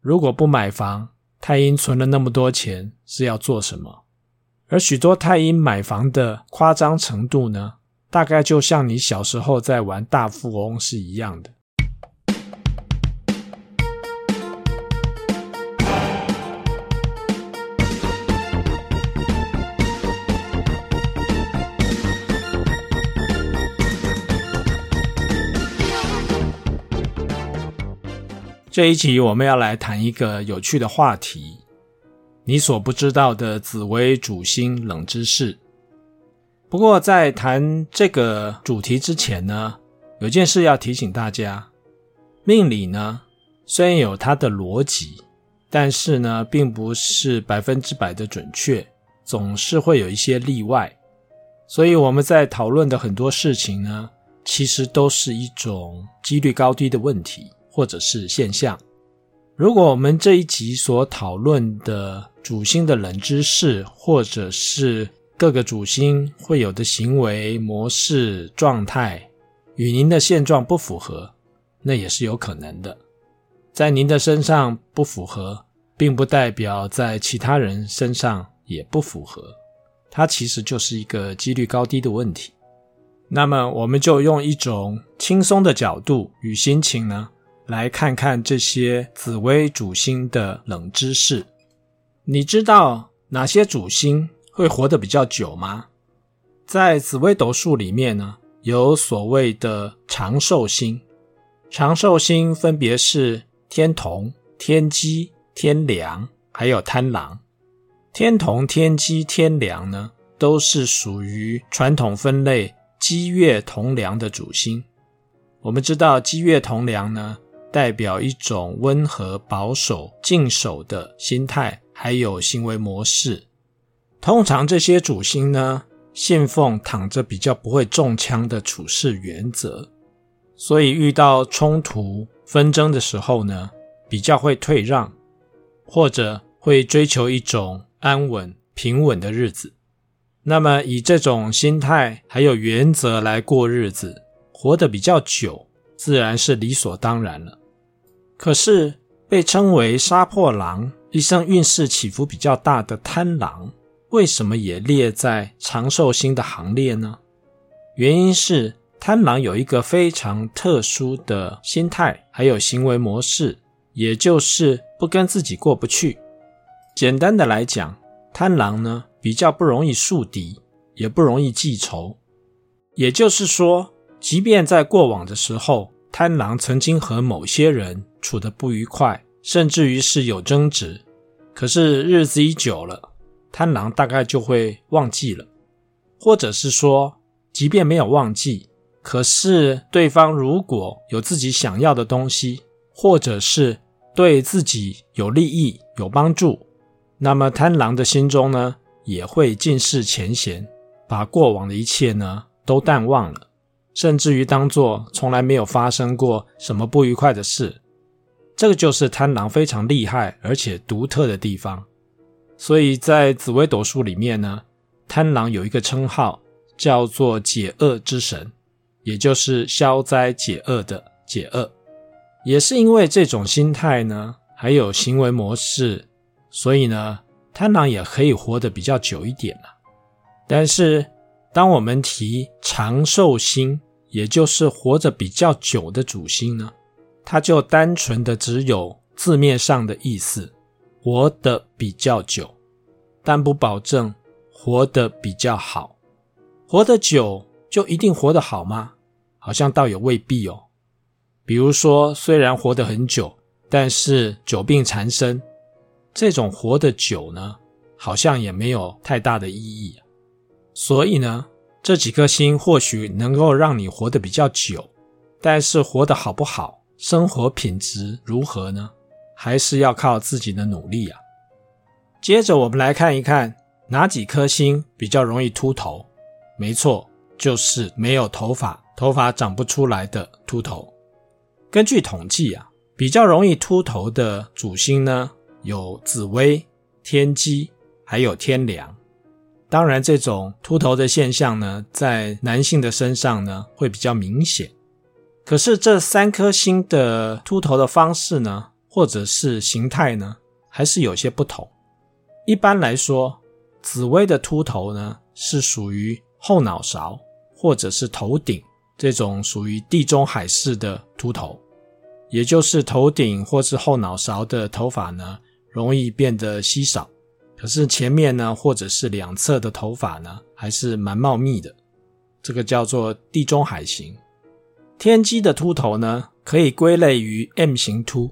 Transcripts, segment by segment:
如果不买房，太阴存了那么多钱是要做什么？而许多太阴买房的夸张程度呢，大概就像你小时候在玩大富翁是一样的。这一集我们要来谈一个有趣的话题，你所不知道的紫微主星冷知识。不过在谈这个主题之前呢，有件事要提醒大家：命理呢，虽然有它的逻辑，但是呢，并不是百分之百的准确，总是会有一些例外。所以我们在讨论的很多事情呢，其实都是一种几率高低的问题。或者是现象。如果我们这一集所讨论的主星的冷知识，或者是各个主星会有的行为模式状态，与您的现状不符合，那也是有可能的。在您的身上不符合，并不代表在其他人身上也不符合。它其实就是一个几率高低的问题。那么，我们就用一种轻松的角度与心情呢，来看看这些紫微主星的冷知识。你知道哪些主星会活得比较久吗？在紫微斗数里面呢，有所谓的长寿星。长寿星分别是天同、天机、天梁，还有贪狼。天同、天机、天梁呢，都是属于传统分类机月同梁的主星。我们知道机月同梁呢，代表一种温和、保守、静守的心态，还有行为模式。通常这些主星呢，信奉躺着比较不会中枪的处事原则，所以遇到冲突、纷争的时候呢，比较会退让，或者会追求一种安稳、平稳的日子。那么以这种心态还有原则来过日子，活得比较久，自然是理所当然了。可是被称为杀破狼，一生运势起伏比较大的贪狼，为什么也列在长寿星的行列呢？原因是贪狼有一个非常特殊的心态，还有行为模式，也就是不跟自己过不去。简单的来讲，贪狼呢比较不容易树敌，也不容易记仇。也就是说，即便在过往的时候，贪狼曾经和某些人处得不愉快，甚至于是有争执。可是日子一久了，贪狼大概就会忘记了，或者是说，即便没有忘记，可是对方如果有自己想要的东西，或者是对自己有利益、有帮助，那么贪狼的心中呢，也会尽释前嫌，把过往的一切呢都淡忘了。甚至于当作从来没有发生过什么不愉快的事，这个就是贪狼非常厉害而且独特的地方。所以在紫微斗数里面呢，贪狼有一个称号叫做解厄之神，也就是消灾解厄的解厄。也是因为这种心态呢，还有行为模式，所以呢，贪狼也可以活得比较久一点了。但是当我们提长寿星，也就是活着比较久的主星呢，它就单纯的只有字面上的意思，活得比较久，但不保证活得比较好。活得久就一定活得好吗？好像倒也未必哦。比如说，虽然活得很久，但是久病缠身，这种活得久呢，好像也没有太大的意义。所以呢，这几颗星或许能够让你活得比较久，但是活得好不好，生活品质如何呢？还是要靠自己的努力啊。接着我们来看一看哪几颗星比较容易秃头。没错，就是没有头发、头发长不出来的秃头。根据统计啊，比较容易秃头的主星呢，有紫微、天机，还有天梁。当然，这种秃头的现象呢，在男性的身上呢，会比较明显。可是这三颗星的秃头的方式呢，或者是形态呢，还是有些不同。一般来说，紫薇的秃头呢，是属于后脑勺或者是头顶这种属于地中海式的秃头，也就是头顶或是后脑勺的头发呢，容易变得稀少，可是前面呢，或者是两侧的头发呢，还是蛮茂密的。这个叫做地中海型。天机的秃头呢，可以归类于 M 型秃，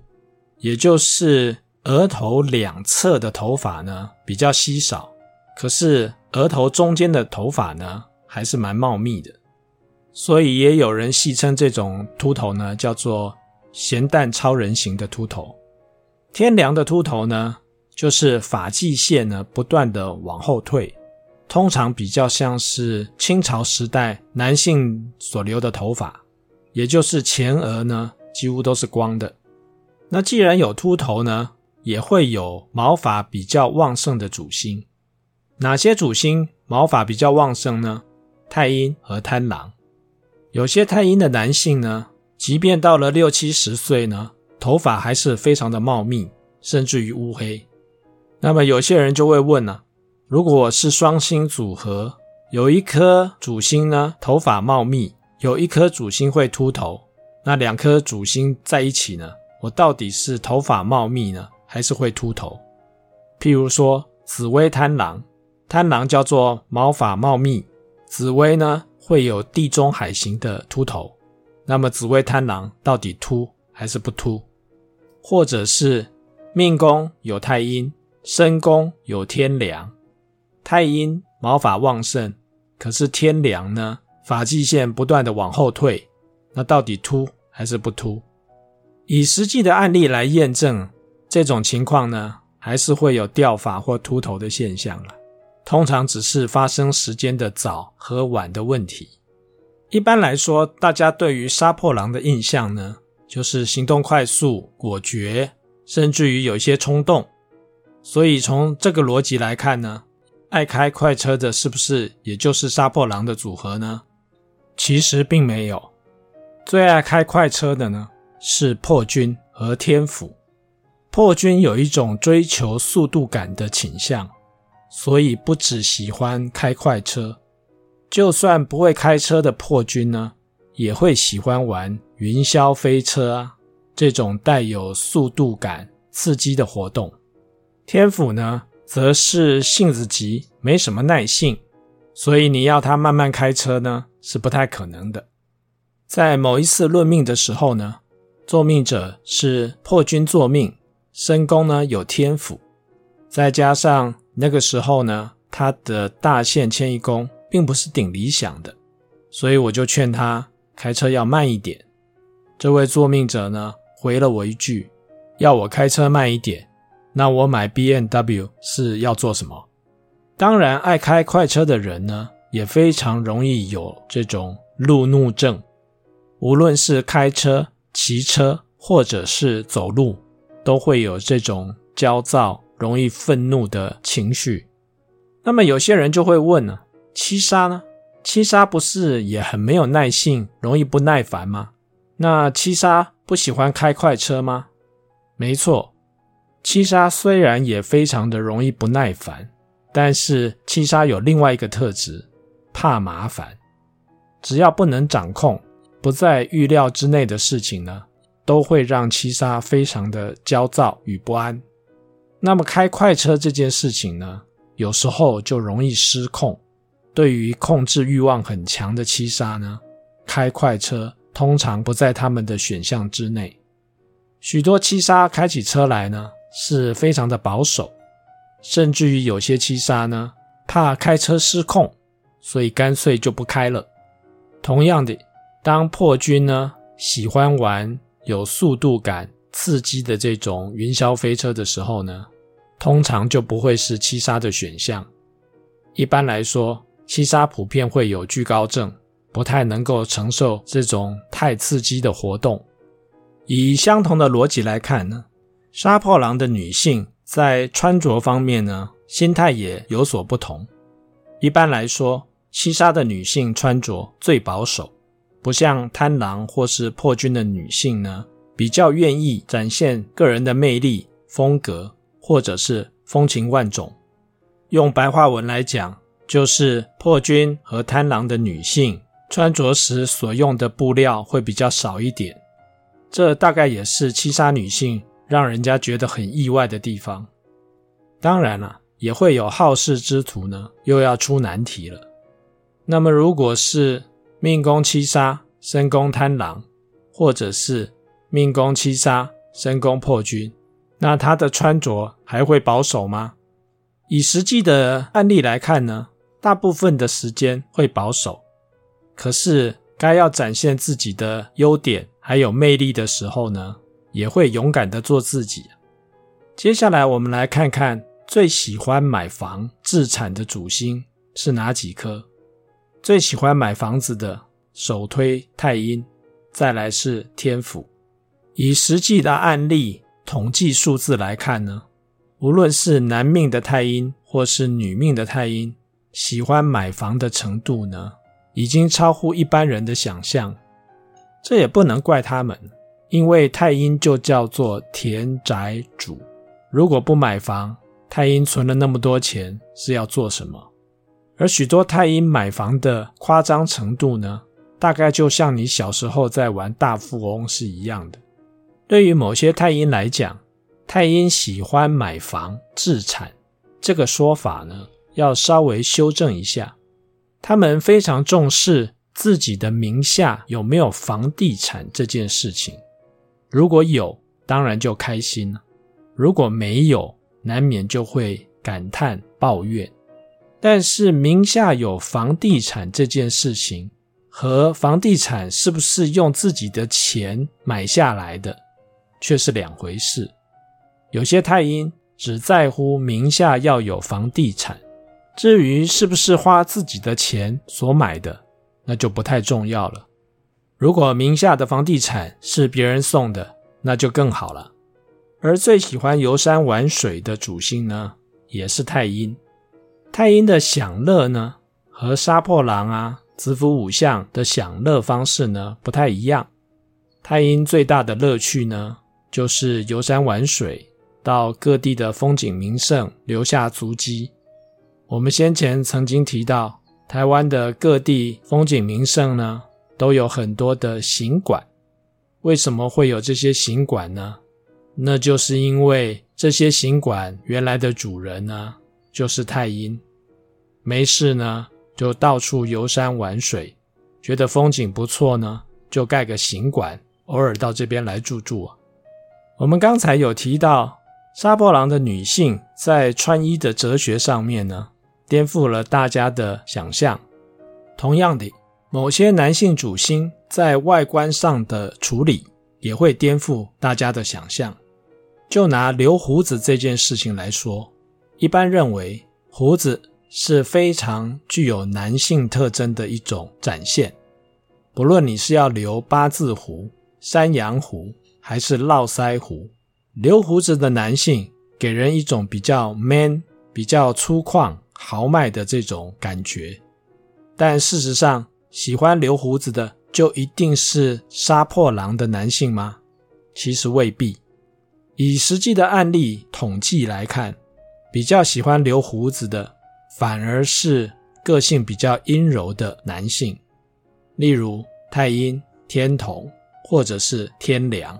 也就是额头两侧的头发呢比较稀少，可是额头中间的头发呢还是蛮茂密的，所以也有人戏称这种秃头呢叫做咸蛋超人型的秃头。天梁的秃头呢，就是发际线呢不断的往后退，通常比较像是清朝时代男性所留的头发，也就是前额呢几乎都是光的。那既然有秃头呢，也会有毛发比较旺盛的主星。哪些主星毛发比较旺盛呢？太阴和贪狼。有些太阴的男性呢，即便到了六七十岁呢，头发还是非常的茂密，甚至于乌黑。那么有些人就会问了，如果是双星组合，有一颗主星呢，头发茂密，有一颗主星会秃头，那两颗主星在一起呢，我到底是头发茂密呢，还是会秃头？譬如说紫薇贪狼，贪狼叫做毛发茂密，紫薇呢会有地中海型的秃头，那么紫薇贪狼到底秃还是不秃？或者是命宫有太阴，身宫有天梁，太阴毛发旺盛，可是天梁呢，发际线不断的往后退，那到底秃还是不秃？以实际的案例来验证这种情况呢，还是会有掉发或秃头的现象了。通常只是发生时间的早和晚的问题。一般来说，大家对于杀破狼的印象呢，就是行动快速、果决，甚至于有一些冲动。所以从这个逻辑来看呢，爱开快车的是不是也就是杀破狼的组合呢？其实并没有，最爱开快车的呢是破军和天府。破军有一种追求速度感的倾向，所以不只喜欢开快车，就算不会开车的破军呢，也会喜欢玩云霄飞车啊，这种带有速度感、刺激的活动。天府呢，则是性子急，没什么耐性，所以你要他慢慢开车呢，是不太可能的。在某一次论命的时候呢，作命者是破军作命，身宫呢有天府，再加上那个时候呢，他的大限迁移宫并不是顶理想的，所以我就劝他。开车要慢一点。这位作命者呢，回了我一句：“要我开车慢一点，那我买 BMW 是要做什么？”当然，爱开快车的人呢，也非常容易有这种路怒症。无论是开车、骑车，或者是走路，都会有这种焦躁、容易愤怒的情绪。那么有些人就会问呢：七杀呢？七杀不是也很没有耐性，容易不耐烦吗？那七杀不喜欢开快车吗？没错，七杀虽然也非常的容易不耐烦，但是七杀有另外一个特质，怕麻烦。只要不能掌控、不在预料之内的事情呢，都会让七杀非常的焦躁与不安。那么开快车这件事情呢，有时候就容易失控。对于控制欲望很强的七杀呢，开快车通常不在他们的选项之内。许多七杀开起车来呢，是非常的保守，甚至于有些七杀呢，怕开车失控，所以干脆就不开了。同样的，当破军呢喜欢玩有速度感、刺激的这种云霄飞车的时候呢，通常就不会是七杀的选项。一般来说，七杀普遍会有惧高症，不太能够承受这种太刺激的活动。以相同的逻辑来看呢，杀破狼的女性在穿着方面呢，心态也有所不同。一般来说，七杀的女性穿着最保守，不像贪狼或是破军的女性呢，比较愿意展现个人的魅力、风格，或者是风情万种。用白话文来讲，就是破军和贪狼的女性穿着时所用的布料会比较少一点。这大概也是七杀女性让人家觉得很意外的地方。当然了，也会有好事之徒呢，又要出难题了。那么，如果是命宫七杀、身宫贪狼，或者是命宫七杀、身宫破军，那他的穿着还会保守吗？以实际的案例来看呢，大部分的时间会保守。可是，该要展现自己的优点还有魅力的时候呢，也会勇敢的做自己。接下来，我们来看看最喜欢买房置产的主星是哪几颗？最喜欢买房子的，首推太阴，再来是天府。以实际的案例统计数字来看呢，无论是男命的太阴或是女命的太阴，喜欢买房的程度呢，已经超乎一般人的想象。这也不能怪他们，因为太阴就叫做田宅主，如果不买房，太阴存了那么多钱是要做什么？而许多太阴买房的夸张程度呢，大概就像你小时候在玩大富翁是一样的。对于某些太阴来讲，太阴喜欢买房置产这个说法呢，要稍微修正一下。他们非常重视自己的名下有没有房地产这件事情。如果有，当然就开心；如果没有，难免就会感叹抱怨。但是名下有房地产这件事情，和房地产是不是用自己的钱买下来的，却是两回事。有些太阴只在乎名下要有房地产，至于是不是花自己的钱所买的，那就不太重要了。如果名下的房地产是别人送的，那就更好了。而最喜欢游山玩水的主星呢，也是太阴。太阴的享乐呢，和杀破狼啊、子府五相的享乐方式呢不太一样。太阴最大的乐趣呢，就是游山玩水，到各地的风景名胜留下足迹。我们先前曾经提到，台湾的各地风景名胜呢，都有很多的行馆。为什么会有这些行馆呢？那就是因为这些行馆原来的主人呢，就是太阴。没事呢，就到处游山玩水，觉得风景不错呢，就盖个行馆，偶尔到这边来住住。我们刚才有提到，杀破狼的女性在穿衣的哲学上面呢，颠覆了大家的想象。同样的，某些男性主星在外观上的处理，也会颠覆大家的想象。就拿留胡子这件事情来说，一般认为胡子。是非常具有男性特征的一种展现。不论你是要留八字胡、山羊胡，还是络腮胡，留胡子的男性给人一种比较 man、比较粗犷、豪迈的这种感觉。但事实上，喜欢留胡子的就一定是杀破狼的男性吗？其实未必。以实际的案例统计来看，比较喜欢留胡子的。反而是个性比较阴柔的男性，例如太阴、天同或者是天梁。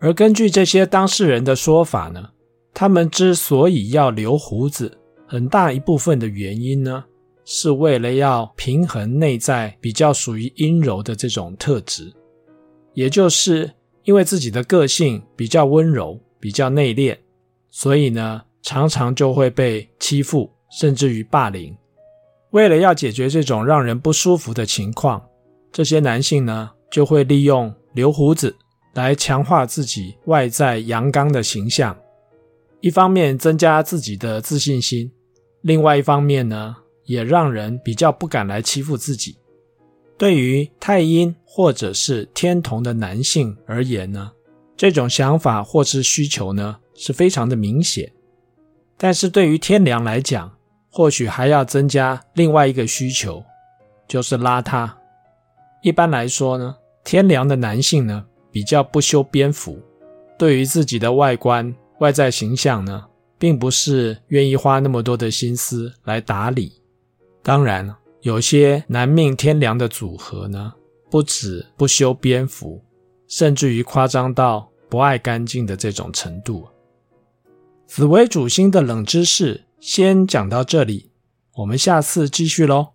而根据这些当事人的说法呢，他们之所以要留胡子，很大一部分的原因呢，是为了要平衡内在比较属于阴柔的这种特质，也就是因为自己的个性比较温柔、比较内敛，所以呢，常常就会被欺负。甚至于霸凌，为了要解决这种让人不舒服的情况，这些男性呢，就会利用留胡子来强化自己外在阳刚的形象，一方面增加自己的自信心，另外一方面呢，也让人比较不敢来欺负自己。对于太阴或者是天同的男性而言呢，这种想法或是需求呢，是非常的明显，但是对于天梁来讲，或许还要增加另外一个需求，就是邋遢。一般来说呢，天梁的男性呢，比较不修边幅，对于自己的外观、外在形象呢，并不是愿意花那么多的心思来打理。当然，有些难命天良的组合呢，不止不修边幅，甚至于夸张到不爱干净的这种程度。紫薇主星的冷知识先讲到这里，我们下次继续喽。